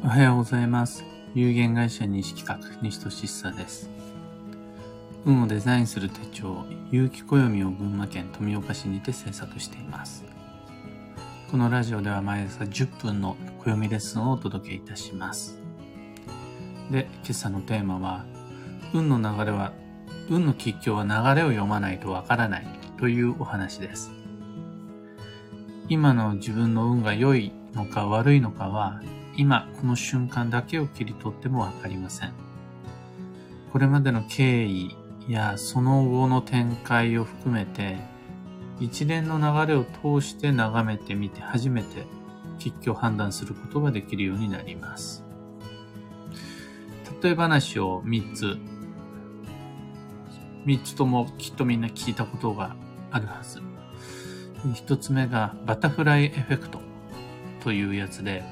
おはようございます。有限会社西企画、西俊久です。運をデザインする手帳、有機暦を群馬県富岡市にて制作しています。このラジオでは毎朝10分の暦レッスンをお届けいたします。で、今朝のテーマは、運の流れは、運の吉凶は流れを読まないとわからないというお話です。今の自分の運が良いのか悪いのかは、今この瞬間だけを切り取ってもわかりません。これまでの経緯やその後の展開を含めて、一連の流れを通して眺めてみて初めて吉居を判断することができるようになります。例え話を3つ。3つともきっとみんな聞いたことがあるはず。1つ目がバタフライエフェクトというやつで、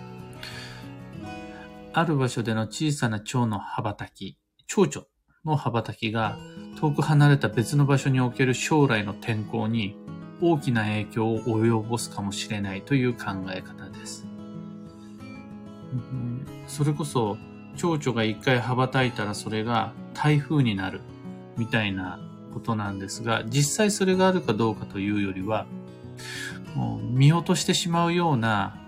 ある場所での小さな蝶の羽ばたき、蝶々の羽ばたきが遠く離れた別の場所における将来の天候に大きな影響を及ぼすかもしれないという考え方です。それこそ蝶々が一回羽ばたいたらそれが台風になるみたいなことなんですが、実際それがあるかどうかというよりは、もう見落としてしまうような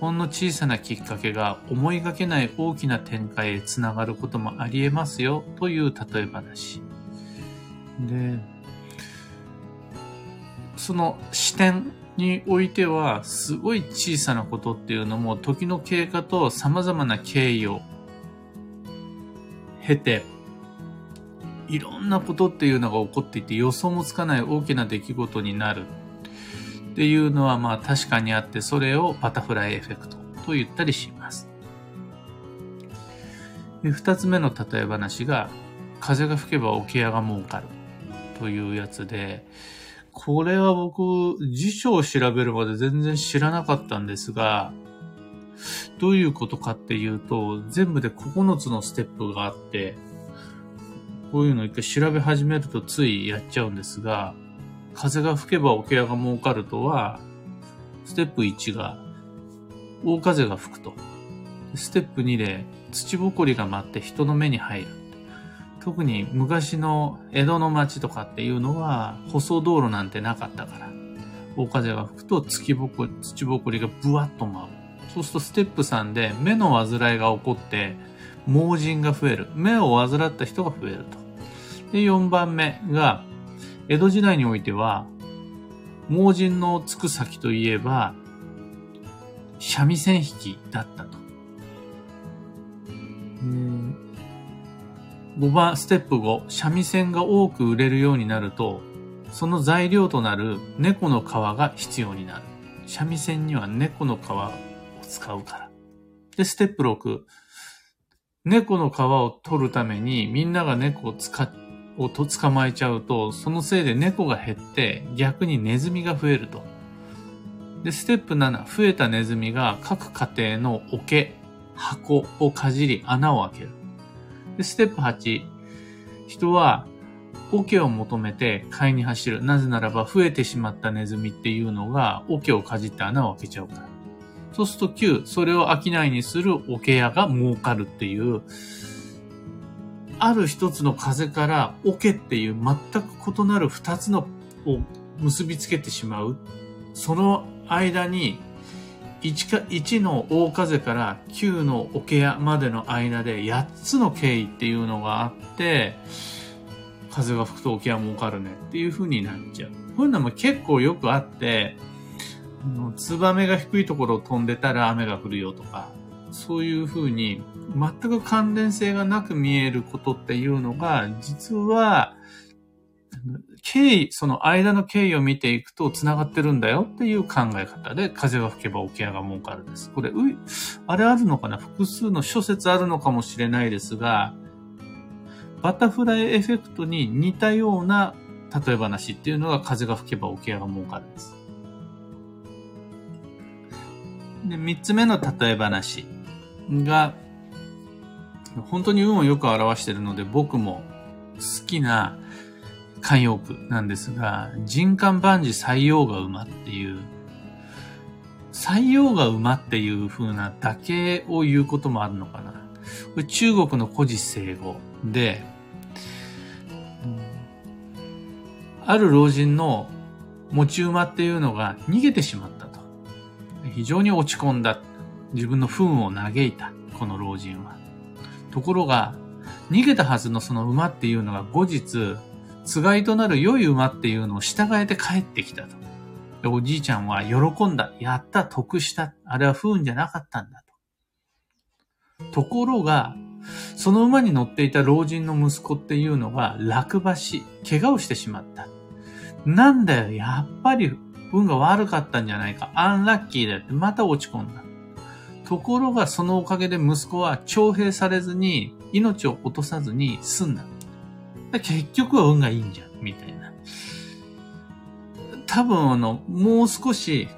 ほんの小さなきっかけが思いがけない大きな展開へつながることもあり得ますよという例え話。で、その視点においてはすごい小さなことっていうのも時の経過と様々な経緯を経ていろんなことっていうのが起こっていて予想もつかない大きな出来事になるっていうのはまあ確かにあって、それをバタフライエフェクトと言ったりします。で二つ目の例え話が、風が吹けば桶屋が儲かるというやつで、これは僕、辞書を調べるまで全然知らなかったんですが、どういうことかっていうと、全部で9つのステップがあって、こういうのを一回調べ始めるとついやっちゃうんですが、風が吹けば桶屋が儲かるとは、ステップ1が、大風が吹くと。ステップ2で、土ぼこりが舞って人の目に入る。特に昔の江戸の町とかっていうのは、舗装道路なんてなかったから。大風が吹くと土ぼこ、土ぼこりがブワッと舞う。そうするとステップ3で目の煩いが起こって、盲人が増える。目を患った人が増えると。で、4番目が、江戸時代においては、盲人のつく先といえば、三味線弾きだったと。5番、ステップ5、三味線が多く売れるようになると、その材料となる猫の皮が必要になる。三味線には猫の皮を使うから。で、ステップ6、猫の皮を取るためにみんなが猫を使ってをと捕まえちゃうと、そのせいで猫が減って逆にネズミが増えると。で、ステップ7、増えたネズミが各家庭の桶、箱をかじり穴を開ける。で、ステップ8、人は桶を求めて買いに走る。なぜならば増えてしまったネズミっていうのが桶をかじって穴を開けちゃうから。そうすると9、それを商いにする桶屋が儲かるっていう、ある一つの風からオケっていう全く異なる二つのを結びつけてしまう。その間に1か、1の大風から9の桶屋までの間で8つの経緯っていうのがあって、風が吹くと桶屋儲かるねっていう風になっちゃう。こういうのも結構よくあって、ツバメが低いところを飛んでたら雨が降るよとか、そういう風に全く関連性がなく見えることっていうのが、実は、経緯、その間の経緯を見ていくと繋がってるんだよっていう考え方で、風が吹けば桶屋が儲かるです。これ、うあれあるのかな？複数の諸説あるのかもしれないですが、バタフライエフェクトに似たような例え話っていうのが風が吹けば桶屋が儲かるです。で、三つ目の例え話が、本当に運をよく表しているので僕も好きな慣用句なんですが、人間万事採用が馬っていう、採用が馬っていう風なだけを言うこともあるのかな。これ中国の古事成語で、ある老人の持ち馬っていうのが逃げてしまったと。非常に落ち込んだ。自分の糞を嘆いた、この老人は。ところが、逃げたはずのその馬っていうのが後日、つがいとなる良い馬っていうのを従えて帰ってきたと。でおじいちゃんは喜んだ。やった、得した。あれは不運じゃなかったんだと。ところが、その馬に乗っていた老人の息子っていうのが落馬し、怪我をしてしまった。なんだよ、やっぱり運が悪かったんじゃないか。アンラッキーだってまた落ち込んだ。ところがそのおかげで息子は徴兵されずに命を落とさずに済んだ。結局は運がいいんじゃん、みたいな。多分あの、もう少し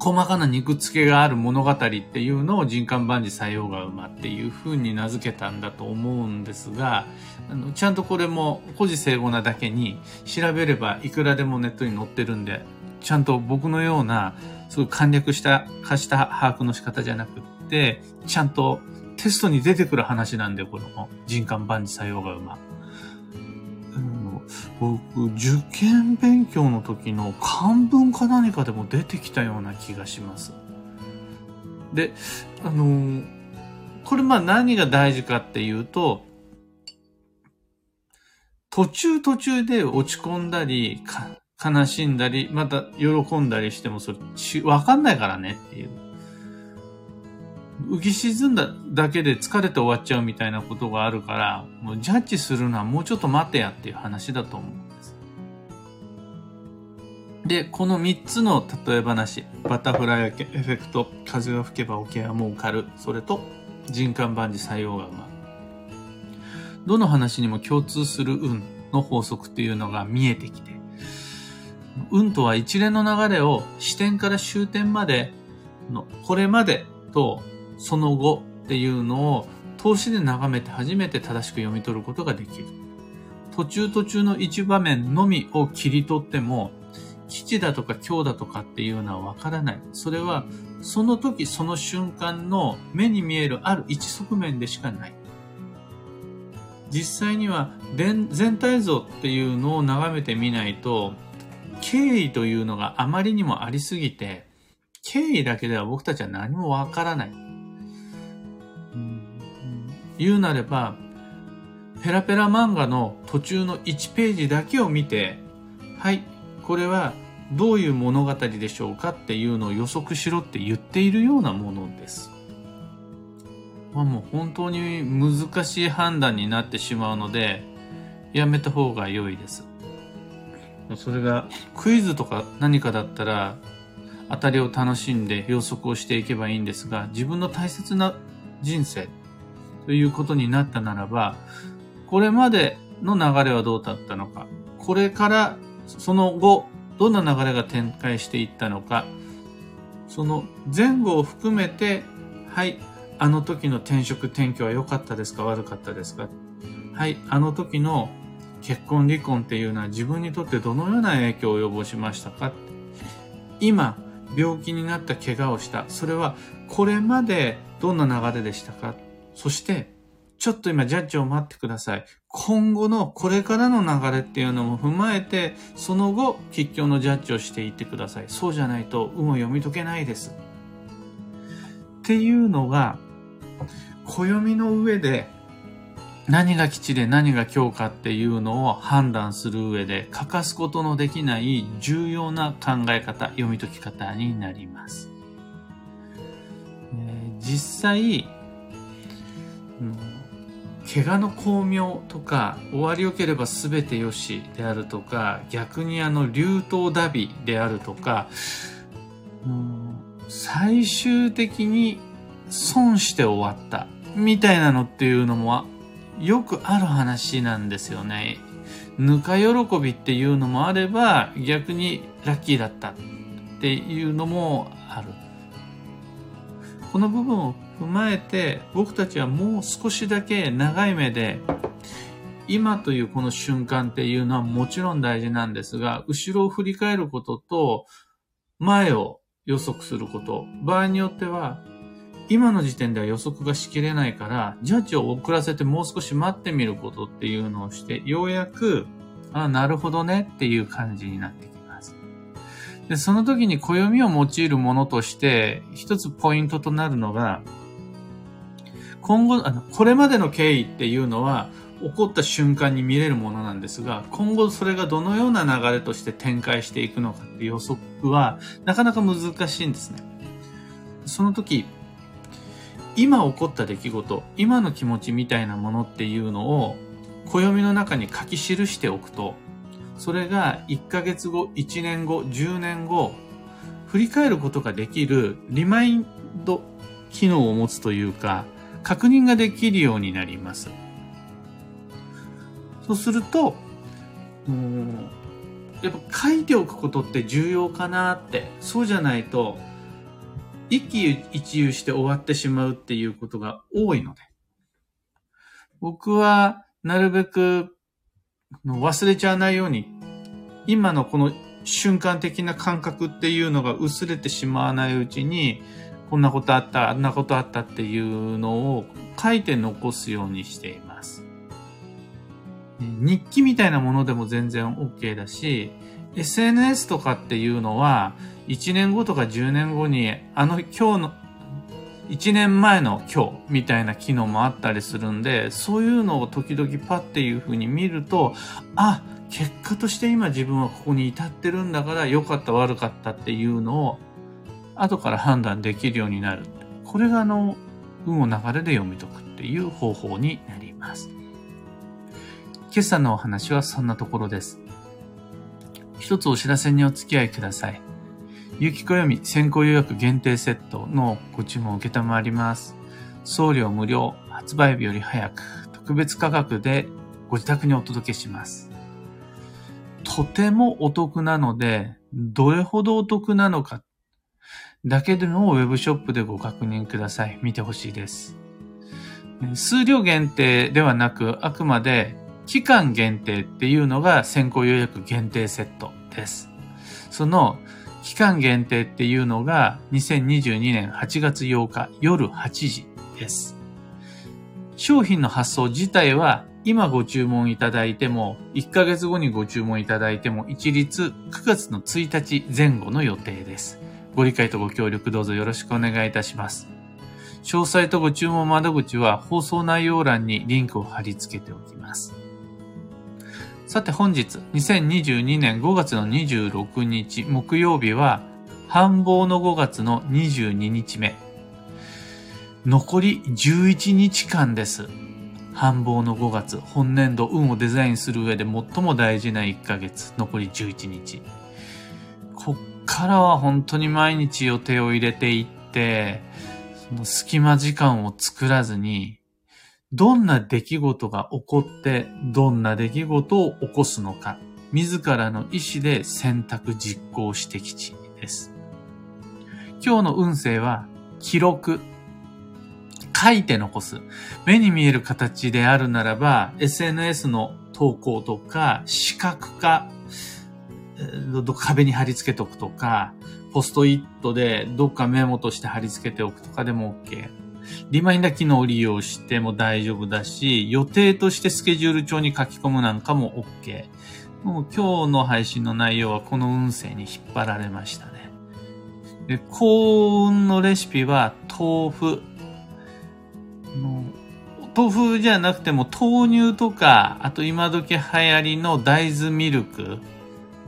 細かな肉付けがある物語っていうのを人間万事採用が馬っていう風に名付けたんだと思うんですが、あのちゃんとこれも古事成語なだけに調べればいくらでもネットに載ってるんで、ちゃんと僕のようなすごい簡略した、化した把握の仕方じゃなくって、ちゃんとテストに出てくる話なんで、この人間万事採用が馬。僕、受験勉強の時の漢文か何かでも出てきたような気がします。で、あのー、これまあ何が大事かっていうと、途中途中で落ち込んだり、悲しんだり、また喜んだりしてもそれ、わかんないからねっていう。浮き沈んだだけで疲れて終わっちゃうみたいなことがあるから、もうジャッジするのはもうちょっと待てやっていう話だと思うんです。で、この3つの例え話、バタフライエフェクト、風が吹けば桶は儲かる、それと人間万事採用がうまどの話にも共通する運の法則っていうのが見えてきて、運とは一連の流れを視点から終点までの、これまでとその後っていうのを投資で眺めて初めて正しく読み取ることができる。途中途中の一場面のみを切り取っても、基地だとか強だとかっていうのはわからない。それはその時その瞬間の目に見えるある一側面でしかない。実際には全体像っていうのを眺めてみないと、経緯というのがあまりにもありすぎて、経緯だけでは僕たちは何もわからない。言うなれば、ペラペラ漫画の途中の1ページだけを見て、はい、これはどういう物語でしょうかっていうのを予測しろって言っているようなものです。まあ、もう本当に難しい判断になってしまうので、やめた方が良いです。それがクイズとか何かだったら当たりを楽しんで予測をしていけばいいんですが、自分の大切な人生ということになったならば、これまでの流れはどうだったのか、これからその後、どんな流れが展開していったのか、その前後を含めて、はい、あの時の転職転居は良かったですか悪かったですか。はい、あの時の結婚離婚っていうのは自分にとってどのような影響を及ぼしましたか？今、病気になった怪我をした。それはこれまでどんな流れでしたか？そして、ちょっと今ジャッジを待ってください。今後のこれからの流れっていうのも踏まえて、その後、吉祥のジャッジをしていってください。そうじゃないと、運を読み解けないです。っていうのが、暦の上で何が基地で何が強化っていうのを判断する上で欠かすことのできない重要な考え方、読み解き方になります。えー、実際、怪我の巧妙とか終わりよければ全てよしであるとか逆にあの流頭ダビであるとか、う、最終的に損して終わったみたいなのっていうのもよくある話なんですよね。ぬか喜びっていうのもあれば、逆にラッキーだったっていうのもある。この部分を踏まえて、僕たちはもう少しだけ長い目で、今というこの瞬間っていうのはもちろん大事なんですが、後ろを振り返ることと、前を予測すること。場合によっては、今の時点では予測がしきれないから、ジャッジを遅らせてもう少し待ってみることっていうのをして、ようやく、あ、なるほどねっていう感じになってきます。で、その時に暦を用いるものとして、一つポイントとなるのが、今後、あの、これまでの経緯っていうのは、起こった瞬間に見れるものなんですが、今後それがどのような流れとして展開していくのかって予測は、なかなか難しいんですね。その時、今起こった出来事、今の気持ちみたいなものっていうのを、暦の中に書き記しておくと、それが1ヶ月後、1年後、10年後、振り返ることができるリマインド機能を持つというか、確認ができるようになります。そうすると、もう、やっぱ書いておくことって重要かなって、そうじゃないと、一喜一憂して終わってしまうっていうことが多いので。僕は、なるべく、忘れちゃわないように、今のこの瞬間的な感覚っていうのが薄れてしまわないうちに、こんなことあった、あんなことあったっていうのを書いて残すようにしています。日記みたいなものでも全然 OK だし、SNS とかっていうのは、1年後とか10年後に、あの今日の、1年前の今日みたいな機能もあったりするんで、そういうのを時々パッていう風に見ると、あ、結果として今自分はここに至ってるんだから良かった悪かったっていうのを後から判断できるようになる。これがあの、運を流れで読み解くっていう方法になります。今朝のお話はそんなところです。一つお知らせにお付き合いください。ゆきこよみ先行予約限定セットのご注文を受けたまわります。送料無料、発売日より早く、特別価格でご自宅にお届けします。とてもお得なので、どれほどお得なのかだけでもウェブショップでご確認ください。見てほしいです。数量限定ではなく、あくまで期間限定っていうのが先行予約限定セットです。その期間限定っていうのが2022年8月8日夜8時です。商品の発送自体は今ご注文いただいても1ヶ月後にご注文いただいても一律9月の1日前後の予定です。ご理解とご協力どうぞよろしくお願いいたします。詳細とご注文窓口は放送内容欄にリンクを貼り付けておきます。さて本日、2022年5月の26日木曜日は、繁忙の5月の22日目。残り11日間です。繁忙の5月、本年度運をデザインする上で最も大事な1ヶ月、残り11日。こっからは本当に毎日予定を入れていって、その隙間時間を作らずに、どんな出来事が起こって、どんな出来事を起こすのか、自らの意思で選択実行してきちです。今日の運勢は、記録。書いて残す。目に見える形であるならば、SNS の投稿とか、視覚化、壁に貼り付けておくとか、ポストイットでどっかメモとして貼り付けておくとかでも OK。リマインダー機能を利用しても大丈夫だし、予定としてスケジュール帳に書き込むなんかも OK。もう今日の配信の内容はこの運勢に引っ張られましたね。で幸運のレシピは豆腐。豆腐じゃなくても豆乳とか、あと今時流行りの大豆ミルク、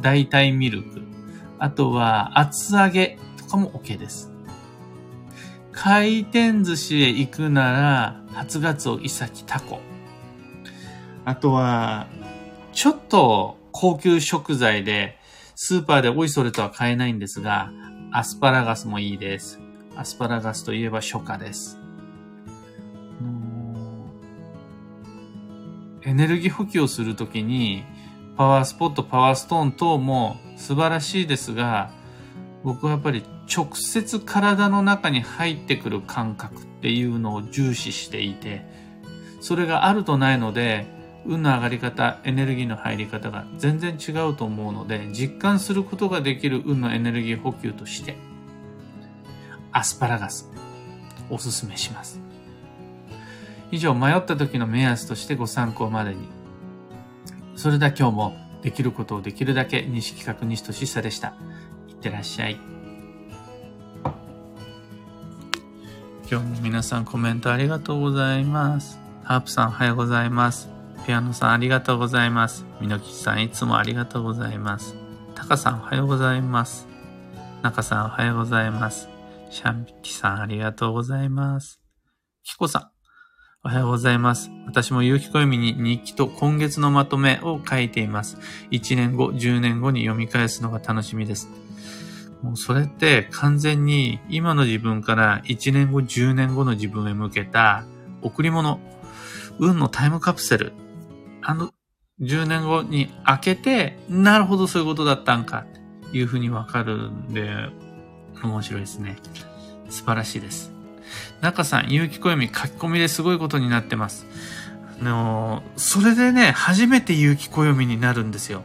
代替ミルク、あとは厚揚げとかも OK です。回転寿司へ行くなら、初ガツオ、イサキ、タコ。あとは、ちょっと高級食材で、スーパーでおいそれとは買えないんですが、アスパラガスもいいです。アスパラガスといえば初夏です。エネルギー補給をするときに、パワースポット、パワーストーン等も素晴らしいですが、僕はやっぱり直接体の中に入ってくる感覚っていうのを重視していて、それがあるとないので、運の上がり方、エネルギーの入り方が全然違うと思うので、実感することができる運のエネルギー補給として、アスパラガス。おすすめします。以上、迷った時の目安としてご参考までに。それでは今日もできることをできるだけ西企画西俊久でした。いってらっしゃい。今日も皆さんコメントありがとうございます。ハープさんおはようございます。ピアノさんありがとうございます。みのきさんいつもありがとうございます。タカさんおはようございます。中さんおはようございます。シャンピさんありがとうございます。キコさんおはようございます。私も有機暦に日記と今月のまとめを書いています。1年後、10年後に読み返すのが楽しみです。もうそれって完全に今の自分から1年後、10年後の自分へ向けた贈り物、運のタイムカプセルあの、10年後に開けて、なるほどそういうことだったんか、っていうふうにわかるんで、面白いですね。素晴らしいです。中さん、有機暦書き込みですごいことになってます。あのそれでね、初めて有機暦になるんですよ。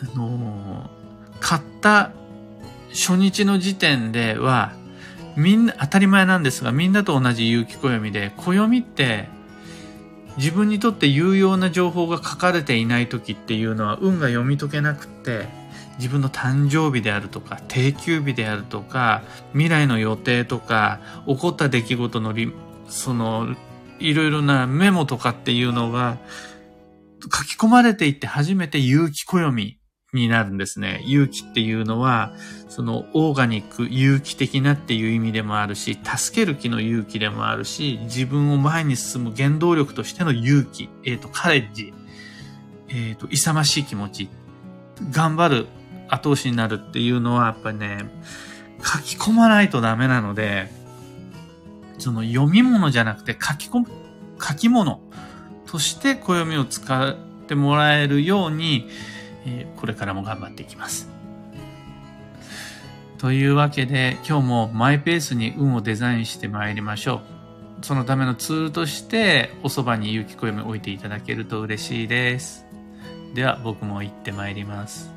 あの買った初日の時点では、みんな、当たり前なんですが、みんなと同じ有機暦で、暦って自分にとって有用な情報が書かれていない時っていうのは運が読み解けなくって自分の誕生日であるとか定休日であるとか未来の予定とか起こった出来事のりそのいろいろなメモとかっていうのが書き込まれていって初めて有機暦になるんですね。勇気っていうのは、そのオーガニック、有機的なっていう意味でもあるし、助ける気の勇気でもあるし、自分を前に進む原動力としての勇気、えっ、ー、と、カレッジ、えっ、ー、と、勇ましい気持ち、頑張る後押しになるっていうのは、やっぱりね、書き込まないとダメなので、その読み物じゃなくて書き込む、書き物として暦を使ってもらえるように、えこれからも頑張っていきます。というわけで今日もマイペースに運をデザインしてまいりましょう。そのためのツールとしておそばに有機暦を置いていただけると嬉しいです。では僕も行ってまいります。